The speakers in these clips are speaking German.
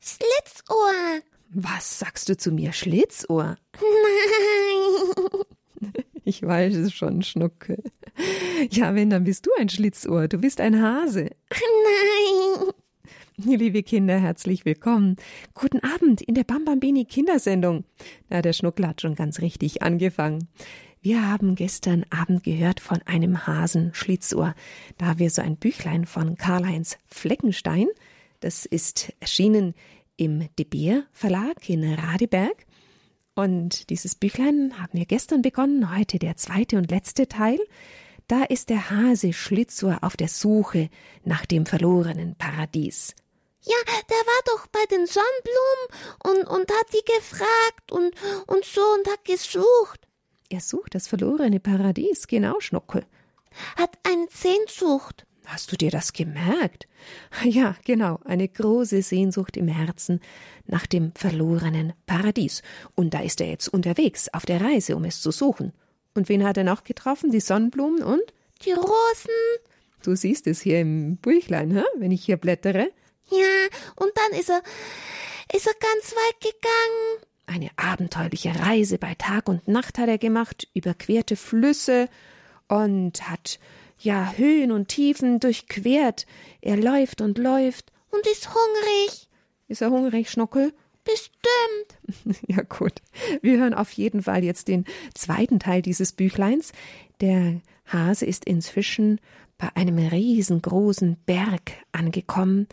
Schlitzohr. Was sagst du zu mir, Schlitzohr? Nein. Ich weiß es schon, Schnucke. Ja, wenn, dann bist du ein Schlitzohr. Du bist ein Hase. Nein. Liebe Kinder, herzlich willkommen. Guten Abend in der Bambambini Kindersendung. Na, der Schnuckel hat schon ganz richtig angefangen. Wir haben gestern Abend gehört von einem Hasen Schlitzohr. Da wir so ein Büchlein von Karl-Heinz Fleckenstein. Das ist erschienen im De Beer Verlag in Radeberg. Und dieses Büchlein haben wir gestern begonnen, heute der zweite und letzte Teil. Da ist der Hase Schlitzohr auf der Suche nach dem verlorenen Paradies. Ja, der war doch bei den Sonnenblumen und, und hat die gefragt und, und so und hat gesucht. Er sucht das verlorene Paradies, genau, Schnuckel. Hat eine Sehnsucht. Hast du dir das gemerkt? Ja, genau, eine große Sehnsucht im Herzen nach dem verlorenen Paradies. Und da ist er jetzt unterwegs, auf der Reise, um es zu suchen. Und wen hat er noch getroffen? Die Sonnenblumen und? Die Rosen. Du siehst es hier im Büchlein, hä? wenn ich hier blättere. Ja, und dann ist er, ist er ganz weit gegangen. Eine abenteuerliche Reise bei Tag und Nacht hat er gemacht, überquerte Flüsse und hat ja Höhen und Tiefen durchquert. Er läuft und läuft und ist hungrig. Ist er hungrig, Schnuckel? Bestimmt. ja gut. Wir hören auf jeden Fall jetzt den zweiten Teil dieses Büchleins. Der Hase ist inzwischen bei einem riesengroßen Berg angekommen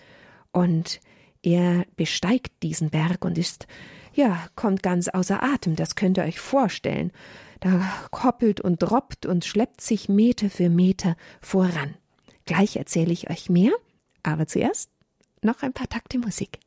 und er besteigt diesen Berg und ist ja, kommt ganz außer Atem, das könnt ihr euch vorstellen. Da koppelt und droppt und schleppt sich Meter für Meter voran. Gleich erzähle ich euch mehr, aber zuerst noch ein paar Takte Musik.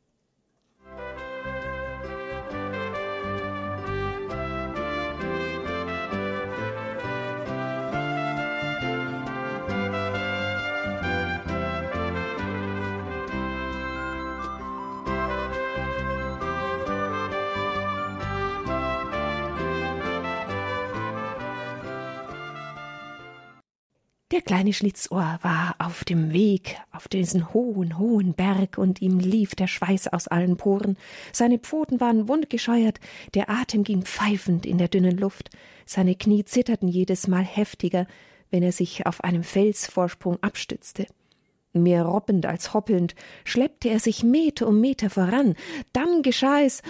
Der kleine Schlitzohr war auf dem Weg auf diesen hohen, hohen Berg, und ihm lief der Schweiß aus allen Poren, seine Pfoten waren wundgescheuert, der Atem ging pfeifend in der dünnen Luft, seine Knie zitterten jedes Mal heftiger, wenn er sich auf einem Felsvorsprung abstützte. Mehr robbend als hoppelnd schleppte er sich Meter um Meter voran, dann geschah es,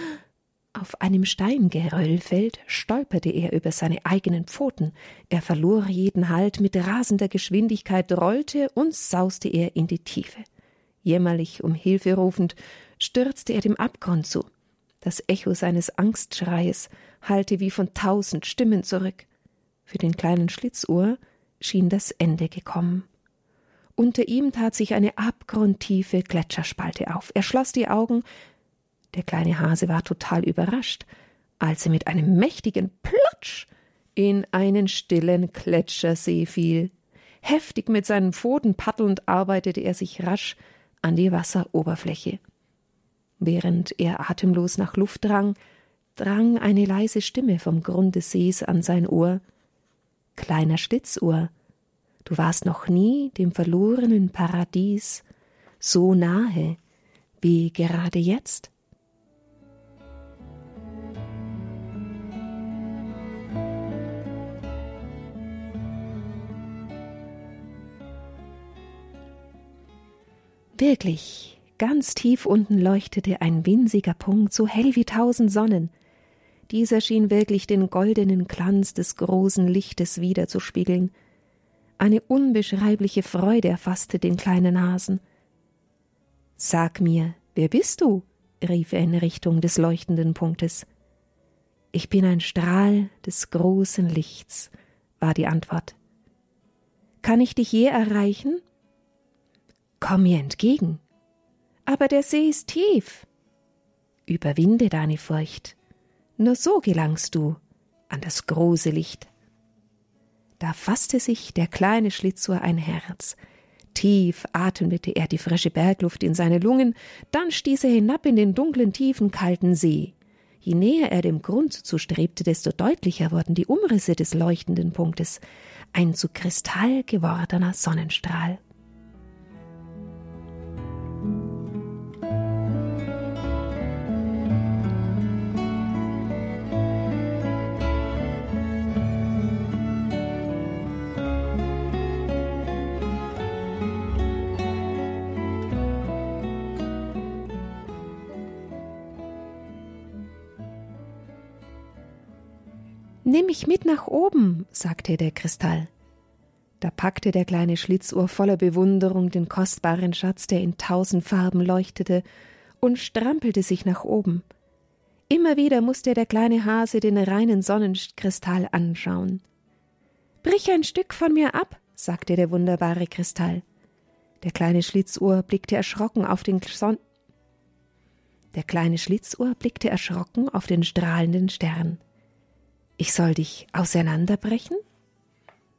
auf einem Steingeröllfeld stolperte er über seine eigenen Pfoten, er verlor jeden Halt, mit rasender Geschwindigkeit rollte und sauste er in die Tiefe. Jämmerlich um Hilfe rufend, stürzte er dem Abgrund zu. Das Echo seines Angstschreies hallte wie von tausend Stimmen zurück. Für den kleinen Schlitzohr schien das Ende gekommen. Unter ihm tat sich eine abgrundtiefe Gletscherspalte auf. Er schloss die Augen, der kleine Hase war total überrascht, als er mit einem mächtigen Plotsch in einen stillen Gletschersee fiel. Heftig mit seinen Pfoten paddelnd arbeitete er sich rasch an die Wasseroberfläche. Während er atemlos nach Luft drang, drang eine leise Stimme vom Grund des Sees an sein Ohr. Kleiner Schlitzohr, du warst noch nie dem verlorenen Paradies so nahe wie gerade jetzt. Wirklich, ganz tief unten leuchtete ein winziger Punkt, so hell wie tausend Sonnen. Dieser schien wirklich den goldenen Glanz des großen Lichtes wiederzuspiegeln. Eine unbeschreibliche Freude erfasste den kleinen Hasen. Sag mir, wer bist du? rief er in Richtung des leuchtenden Punktes. Ich bin ein Strahl des großen Lichts, war die Antwort. Kann ich dich je erreichen? Komm mir entgegen. Aber der See ist tief. Überwinde deine Furcht. Nur so gelangst du an das große Licht. Da fasste sich der kleine Schlitzohr ein Herz. Tief atmete er die frische Bergluft in seine Lungen, dann stieß er hinab in den dunklen, tiefen, kalten See. Je näher er dem Grund zustrebte, desto deutlicher wurden die Umrisse des leuchtenden Punktes, ein zu Kristall gewordener Sonnenstrahl. Nimm mich mit nach oben, sagte der Kristall. Da packte der kleine Schlitzohr voller Bewunderung den kostbaren Schatz, der in tausend Farben leuchtete, und strampelte sich nach oben. Immer wieder musste der kleine Hase den reinen Sonnenkristall anschauen. Brich ein Stück von mir ab, sagte der wunderbare Kristall. Der kleine Schlitzohr blickte erschrocken auf den Son Der kleine Schlitzohr blickte erschrocken auf den strahlenden Stern. Ich soll dich auseinanderbrechen?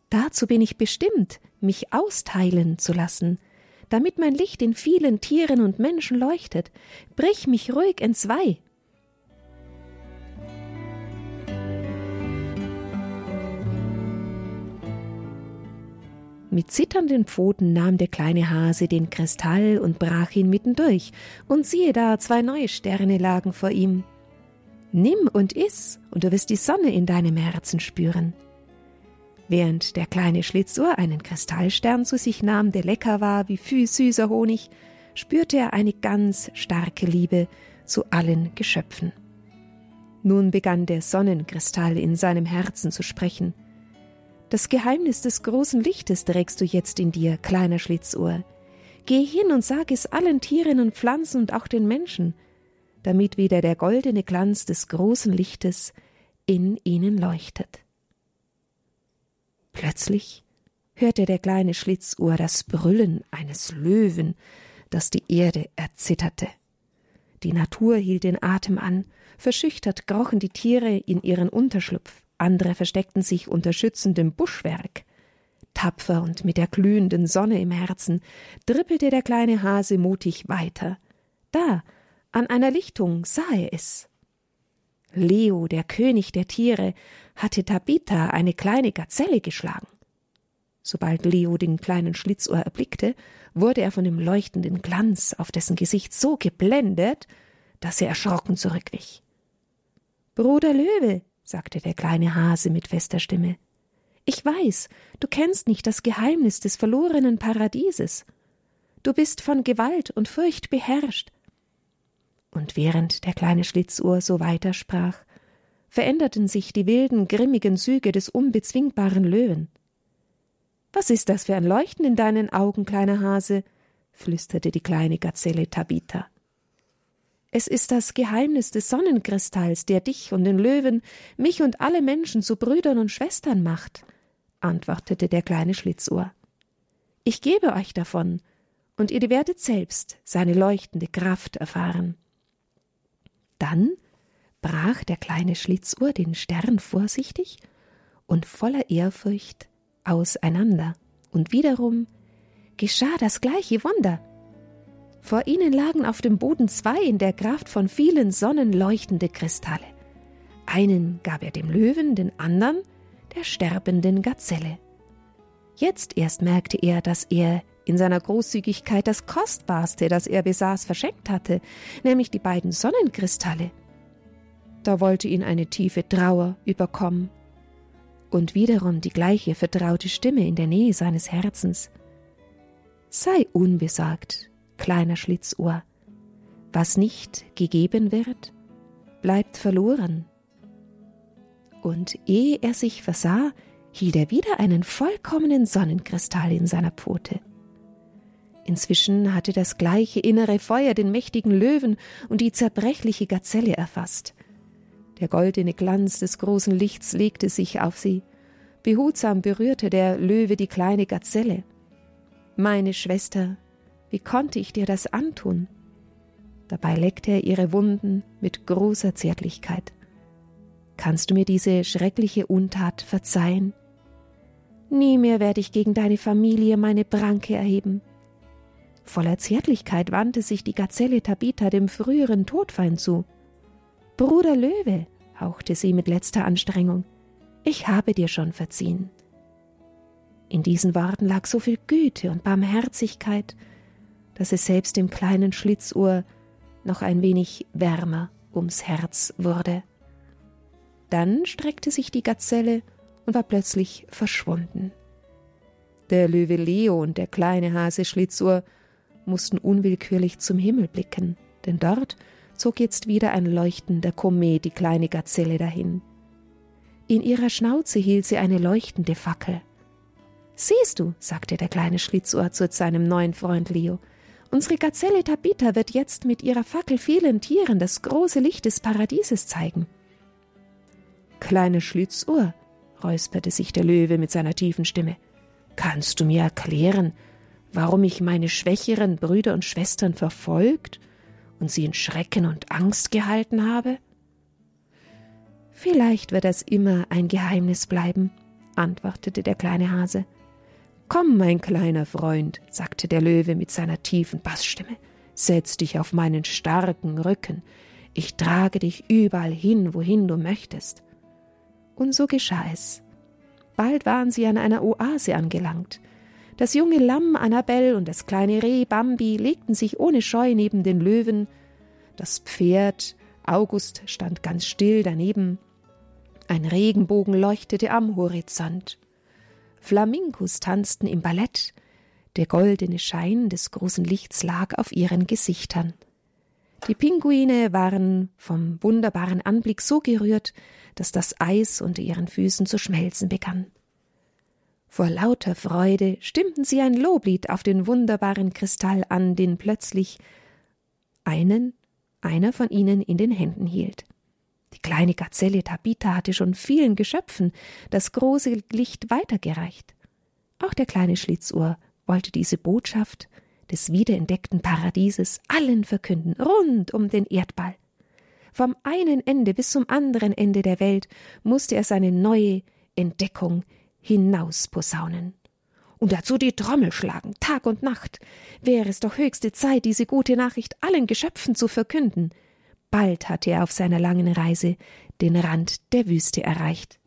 Dazu bin ich bestimmt, mich austeilen zu lassen, damit mein Licht in vielen Tieren und Menschen leuchtet. Brich mich ruhig entzwei. Mit zitternden Pfoten nahm der kleine Hase den Kristall und brach ihn mittendurch, und siehe da, zwei neue Sterne lagen vor ihm. Nimm und iss, und du wirst die Sonne in deinem Herzen spüren. Während der kleine Schlitzohr einen Kristallstern zu sich nahm, der lecker war wie viel süßer Honig, spürte er eine ganz starke Liebe zu allen Geschöpfen. Nun begann der Sonnenkristall in seinem Herzen zu sprechen – das Geheimnis des großen Lichtes trägst du jetzt in dir, kleiner Schlitzohr. Geh hin und sag es allen Tieren und Pflanzen und auch den Menschen, damit wieder der goldene Glanz des großen Lichtes in ihnen leuchtet. Plötzlich hörte der kleine Schlitzohr das Brüllen eines Löwen, das die Erde erzitterte. Die Natur hielt den Atem an, verschüchtert krochen die Tiere in ihren Unterschlupf andere versteckten sich unter schützendem Buschwerk. Tapfer und mit der glühenden Sonne im Herzen trippelte der kleine Hase mutig weiter. Da, an einer Lichtung, sah er es. Leo, der König der Tiere, hatte Tabitha, eine kleine Gazelle, geschlagen. Sobald Leo den kleinen Schlitzohr erblickte, wurde er von dem leuchtenden Glanz auf dessen Gesicht so geblendet, dass er erschrocken zurückwich. Bruder Löwe, sagte der kleine Hase mit fester Stimme. Ich weiß, du kennst nicht das Geheimnis des verlorenen Paradieses. Du bist von Gewalt und Furcht beherrscht. Und während der kleine Schlitzohr so weitersprach, veränderten sich die wilden, grimmigen Züge des unbezwingbaren Löwen. Was ist das für ein Leuchten in deinen Augen, kleiner Hase? flüsterte die kleine Gazelle Tabitha. Es ist das Geheimnis des Sonnenkristalls, der dich und den Löwen, mich und alle Menschen zu Brüdern und Schwestern macht, antwortete der kleine Schlitzohr. Ich gebe euch davon, und ihr werdet selbst seine leuchtende Kraft erfahren. Dann brach der kleine Schlitzohr den Stern vorsichtig und voller Ehrfurcht auseinander, und wiederum geschah das gleiche Wunder. Vor ihnen lagen auf dem Boden zwei in der Kraft von vielen Sonnen leuchtende Kristalle. Einen gab er dem Löwen, den anderen der sterbenden Gazelle. Jetzt erst merkte er, dass er in seiner Großzügigkeit das Kostbarste, das er besaß, verschenkt hatte, nämlich die beiden Sonnenkristalle. Da wollte ihn eine tiefe Trauer überkommen und wiederum die gleiche vertraute Stimme in der Nähe seines Herzens. Sei unbesorgt, kleiner Schlitzohr. Was nicht gegeben wird, bleibt verloren. Und ehe er sich versah, hielt er wieder einen vollkommenen Sonnenkristall in seiner Pfote. Inzwischen hatte das gleiche innere Feuer den mächtigen Löwen und die zerbrechliche Gazelle erfasst. Der goldene Glanz des großen Lichts legte sich auf sie. Behutsam berührte der Löwe die kleine Gazelle. Meine Schwester, wie konnte ich dir das antun? Dabei leckte er ihre Wunden mit großer Zärtlichkeit. Kannst du mir diese schreckliche Untat verzeihen? Nie mehr werde ich gegen deine Familie meine Pranke erheben. Voller Zärtlichkeit wandte sich die Gazelle Tabitha dem früheren Todfeind zu. Bruder Löwe, hauchte sie mit letzter Anstrengung, ich habe dir schon verziehen. In diesen Worten lag so viel Güte und Barmherzigkeit, dass es selbst dem kleinen Schlitzohr noch ein wenig wärmer ums Herz wurde. Dann streckte sich die Gazelle und war plötzlich verschwunden. Der Löwe Leo und der kleine Hase Schlitzohr mussten unwillkürlich zum Himmel blicken, denn dort zog jetzt wieder ein leuchtender Komet die kleine Gazelle dahin. In ihrer Schnauze hielt sie eine leuchtende Fackel. Siehst du, sagte der kleine Schlitzohr zu seinem neuen Freund Leo, unsere Gazelle Tabitha wird jetzt mit ihrer Fackel vielen Tieren das große Licht des Paradieses zeigen. Kleine Schlitzohr, räusperte sich der Löwe mit seiner tiefen Stimme, kannst du mir erklären, warum ich meine schwächeren Brüder und Schwestern verfolgt und sie in Schrecken und Angst gehalten habe? Vielleicht wird das immer ein Geheimnis bleiben, antwortete der kleine Hase. Komm, mein kleiner Freund, sagte der Löwe mit seiner tiefen Bassstimme, setz dich auf meinen starken Rücken, ich trage dich überall hin, wohin du möchtest. Und so geschah es. Bald waren sie an einer Oase angelangt. Das junge Lamm Annabel und das kleine Reh Bambi legten sich ohne Scheu neben den Löwen. Das Pferd August stand ganz still daneben. Ein Regenbogen leuchtete am Horizont. Flamingos tanzten im Ballett. Der goldene Schein des großen Lichts lag auf ihren Gesichtern. Die Pinguine waren vom wunderbaren Anblick so gerührt, dass das Eis unter ihren Füßen zu schmelzen begann. Vor lauter Freude stimmten sie ein Loblied auf den wunderbaren Kristall an, den plötzlich einen einer von ihnen in den Händen hielt. Die kleine Gazelle Tabitha hatte schon vielen Geschöpfen das große Licht weitergereicht. Auch der kleine Schlitzohr wollte diese Botschaft des wiederentdeckten Paradieses allen verkünden, rund um den Erdball. Vom einen Ende bis zum anderen Ende der Welt musste er seine neue Entdeckung hinausposaunen. Und dazu die Trommel schlagen, Tag und Nacht. Wäre es doch höchste Zeit, diese gute Nachricht allen Geschöpfen zu verkünden. Bald hatte er auf seiner langen Reise den Rand der Wüste erreicht.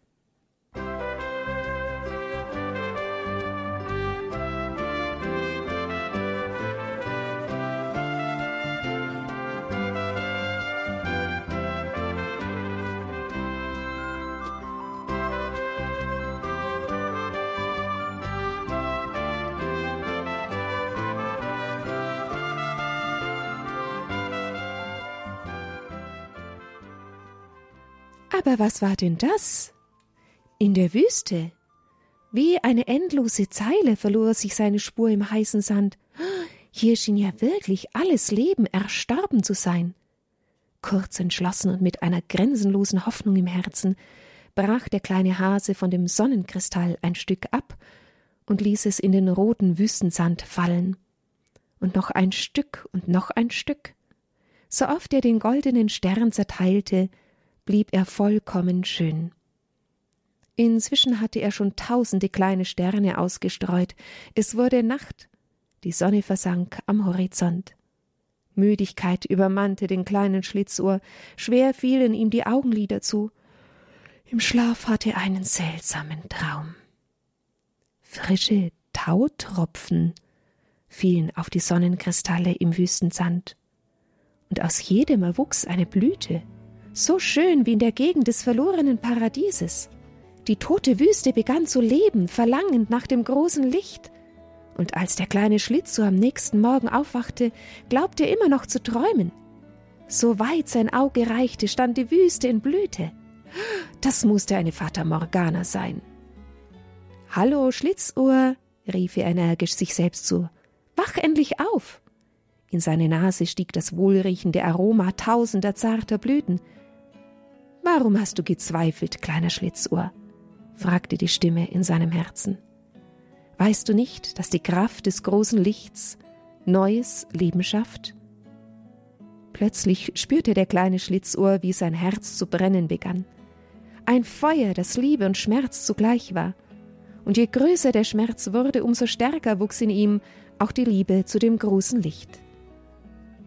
Aber was war denn das? In der Wüste. Wie eine endlose Zeile verlor sich seine Spur im heißen Sand. Hier schien ja wirklich alles Leben erstorben zu sein. Kurz entschlossen und mit einer grenzenlosen Hoffnung im Herzen brach der kleine Hase von dem Sonnenkristall ein Stück ab und ließ es in den roten Wüstensand fallen. Und noch ein Stück und noch ein Stück. So oft er den goldenen Stern zerteilte, blieb er vollkommen schön. Inzwischen hatte er schon tausende kleine Sterne ausgestreut. Es wurde Nacht. Die Sonne versank am Horizont. Müdigkeit übermannte den kleinen Schlitzohr, schwer fielen ihm die Augenlider zu. Im Schlaf hatte er einen seltsamen Traum. Frische Tautropfen fielen auf die Sonnenkristalle im Wüstensand, und aus jedem erwuchs eine Blüte so schön wie in der Gegend des verlorenen Paradieses. Die tote Wüste begann zu leben, verlangend nach dem großen Licht. Und als der kleine Schlitzohr am nächsten Morgen aufwachte, glaubte er immer noch zu träumen. So weit sein Auge reichte, stand die Wüste in Blüte. Das musste eine Fata Morgana sein. Hallo, Schlitzohr, rief er energisch sich selbst zu. Wach endlich auf! In seine Nase stieg das wohlriechende Aroma tausender zarter Blüten. Warum hast du gezweifelt, kleiner Schlitzohr? fragte die Stimme in seinem Herzen. Weißt du nicht, dass die Kraft des großen Lichts neues Leben schafft? Plötzlich spürte der kleine Schlitzohr, wie sein Herz zu brennen begann. Ein Feuer, das Liebe und Schmerz zugleich war. Und je größer der Schmerz wurde, umso stärker wuchs in ihm auch die Liebe zu dem großen Licht.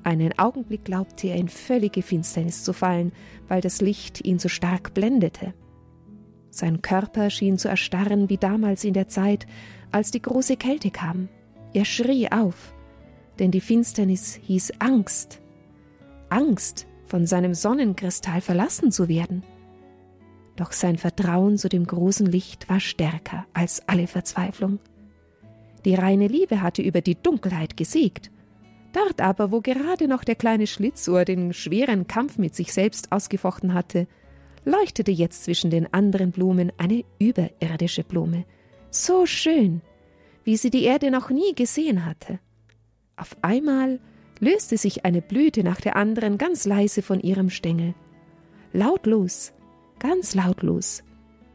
Einen Augenblick glaubte er in völlige Finsternis zu fallen, weil das Licht ihn so stark blendete. Sein Körper schien zu erstarren wie damals in der Zeit, als die große Kälte kam. Er schrie auf, denn die Finsternis hieß Angst. Angst, von seinem Sonnenkristall verlassen zu werden. Doch sein Vertrauen zu dem großen Licht war stärker als alle Verzweiflung. Die reine Liebe hatte über die Dunkelheit gesiegt Dort aber, wo gerade noch der kleine Schlitzohr den schweren Kampf mit sich selbst ausgefochten hatte, leuchtete jetzt zwischen den anderen Blumen eine überirdische Blume, so schön, wie sie die Erde noch nie gesehen hatte. Auf einmal löste sich eine Blüte nach der anderen ganz leise von ihrem Stängel. Lautlos, ganz lautlos,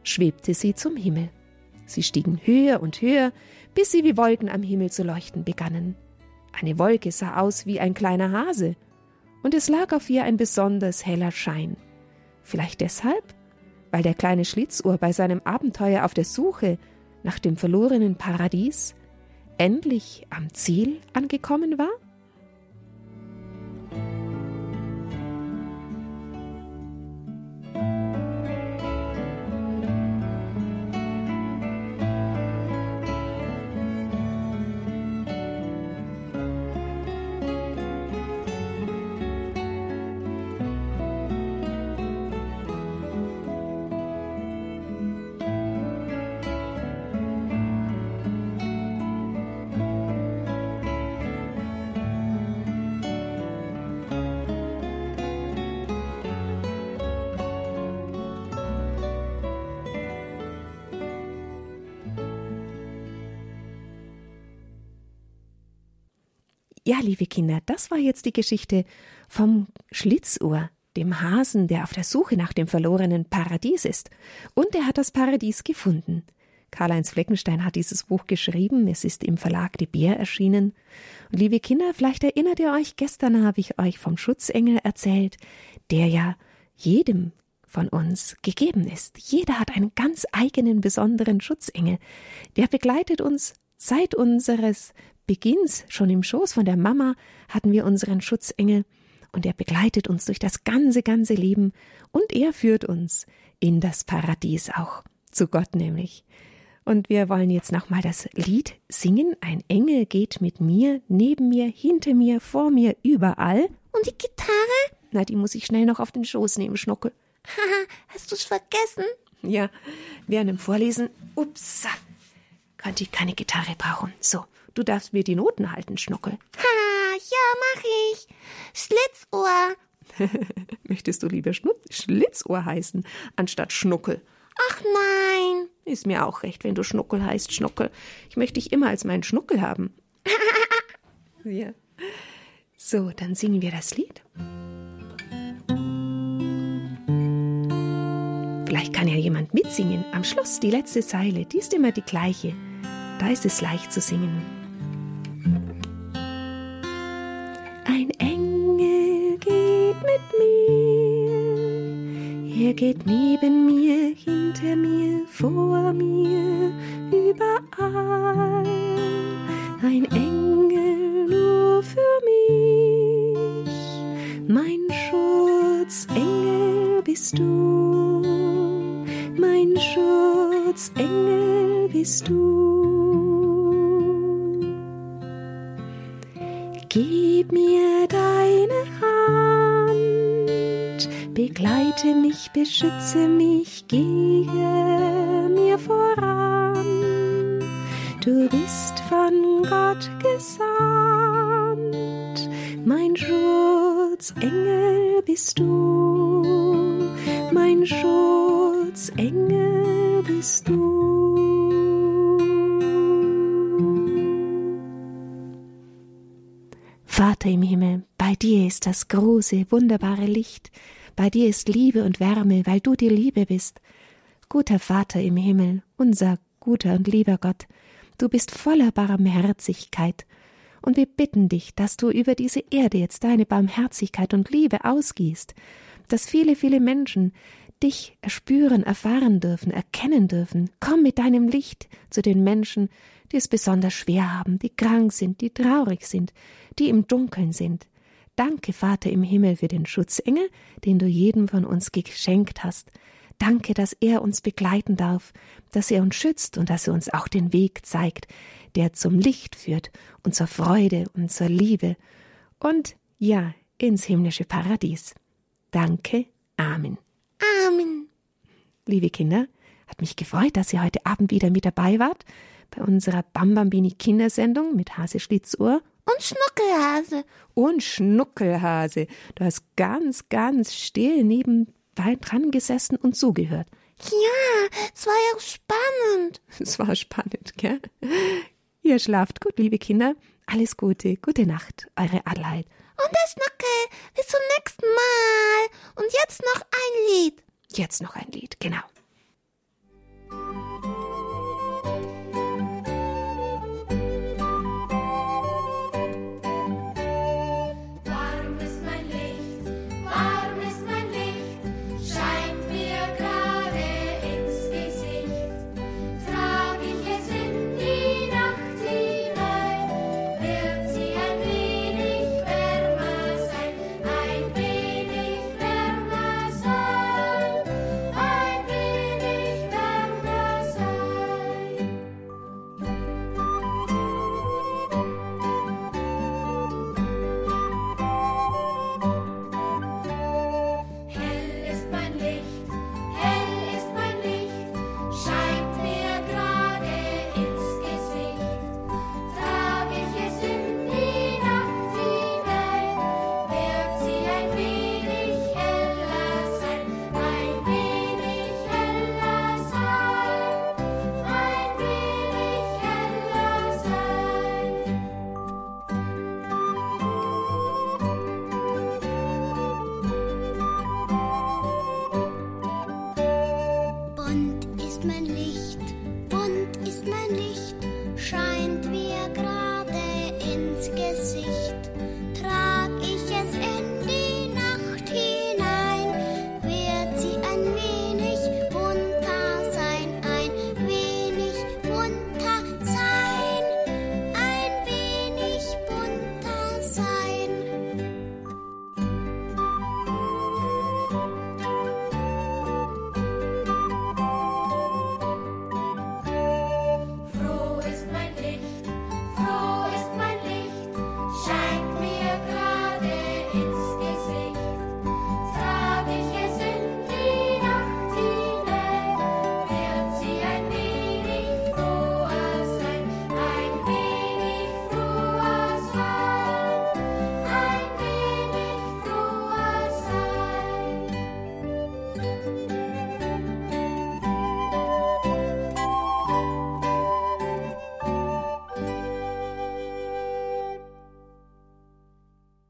schwebte sie zum Himmel. Sie stiegen höher und höher, bis sie wie Wolken am Himmel zu leuchten begannen. Eine Wolke sah aus wie ein kleiner Hase, und es lag auf ihr ein besonders heller Schein. Vielleicht deshalb, weil der kleine Schlitzohr bei seinem Abenteuer auf der Suche nach dem verlorenen Paradies endlich am Ziel angekommen war? Ja, liebe Kinder, das war jetzt die Geschichte vom Schlitzohr, dem Hasen, der auf der Suche nach dem verlorenen Paradies ist. Und er hat das Paradies gefunden. Karl-Heinz Fleckenstein hat dieses Buch geschrieben. Es ist im Verlag Die Bär erschienen. Und liebe Kinder, vielleicht erinnert ihr euch, gestern habe ich euch vom Schutzengel erzählt, der ja jedem von uns gegeben ist. Jeder hat einen ganz eigenen, besonderen Schutzengel. Der begleitet uns seit unseres Beginns, schon im Schoß von der Mama, hatten wir unseren Schutzengel und er begleitet uns durch das ganze, ganze Leben und er führt uns in das Paradies auch, zu Gott nämlich. Und wir wollen jetzt nochmal das Lied singen. Ein Engel geht mit mir, neben mir, hinter mir, vor mir, überall. Und die Gitarre? Na, die muss ich schnell noch auf den Schoß nehmen, Schnuckel. Haha, hast du's vergessen? Ja, während dem Vorlesen, ups, könnte ich keine Gitarre brauchen. So, Du darfst mir die Noten halten, Schnuckel. Ha, ja, mach ich. Schlitzohr. Möchtest du lieber Schnu Schlitzohr heißen, anstatt Schnuckel? Ach nein. Ist mir auch recht, wenn du Schnuckel heißt, Schnuckel. Ich möchte dich immer als meinen Schnuckel haben. ja. So, dann singen wir das Lied. Vielleicht kann ja jemand mitsingen. Am Schluss die letzte Zeile, die ist immer die gleiche. Da ist es leicht zu singen. Er geht neben mir, hinter mir, vor mir, überall. Ein Engel nur für mich, mein Schutzengel bist du, mein Schutzengel bist du. Gib mir deine Begleite mich, beschütze mich, gehe mir voran. Du bist von Gott gesandt, mein Schutzengel bist du, mein Schutzengel bist du. Vater im Himmel, bei dir ist das große, wunderbare Licht, bei dir ist Liebe und Wärme, weil du die Liebe bist. Guter Vater im Himmel, unser guter und lieber Gott, du bist voller Barmherzigkeit. Und wir bitten dich, dass du über diese Erde jetzt deine Barmherzigkeit und Liebe ausgießt, dass viele, viele Menschen dich erspüren, erfahren dürfen, erkennen dürfen. Komm mit deinem Licht zu den Menschen, die es besonders schwer haben, die krank sind, die traurig sind, die im Dunkeln sind. Danke, Vater im Himmel, für den Schutzengel, den du jedem von uns geschenkt hast. Danke, dass er uns begleiten darf, dass er uns schützt und dass er uns auch den Weg zeigt, der zum Licht führt und zur Freude und zur Liebe und ja, ins himmlische Paradies. Danke. Amen. Amen. Liebe Kinder, hat mich gefreut, dass ihr heute Abend wieder mit dabei wart bei unserer Bambambini Kindersendung mit Hase Schlitzohr und Schnuckelhase. Und Schnuckelhase. Du hast ganz, ganz still neben dran gesessen und zugehört. Ja, es war ja spannend. Es war spannend, gell? Ihr schlaft gut, liebe Kinder. Alles Gute, gute Nacht, eure Adelheid. Und das Nocke, bis zum nächsten Mal. Und jetzt noch ein Lied. Jetzt noch ein Lied, genau.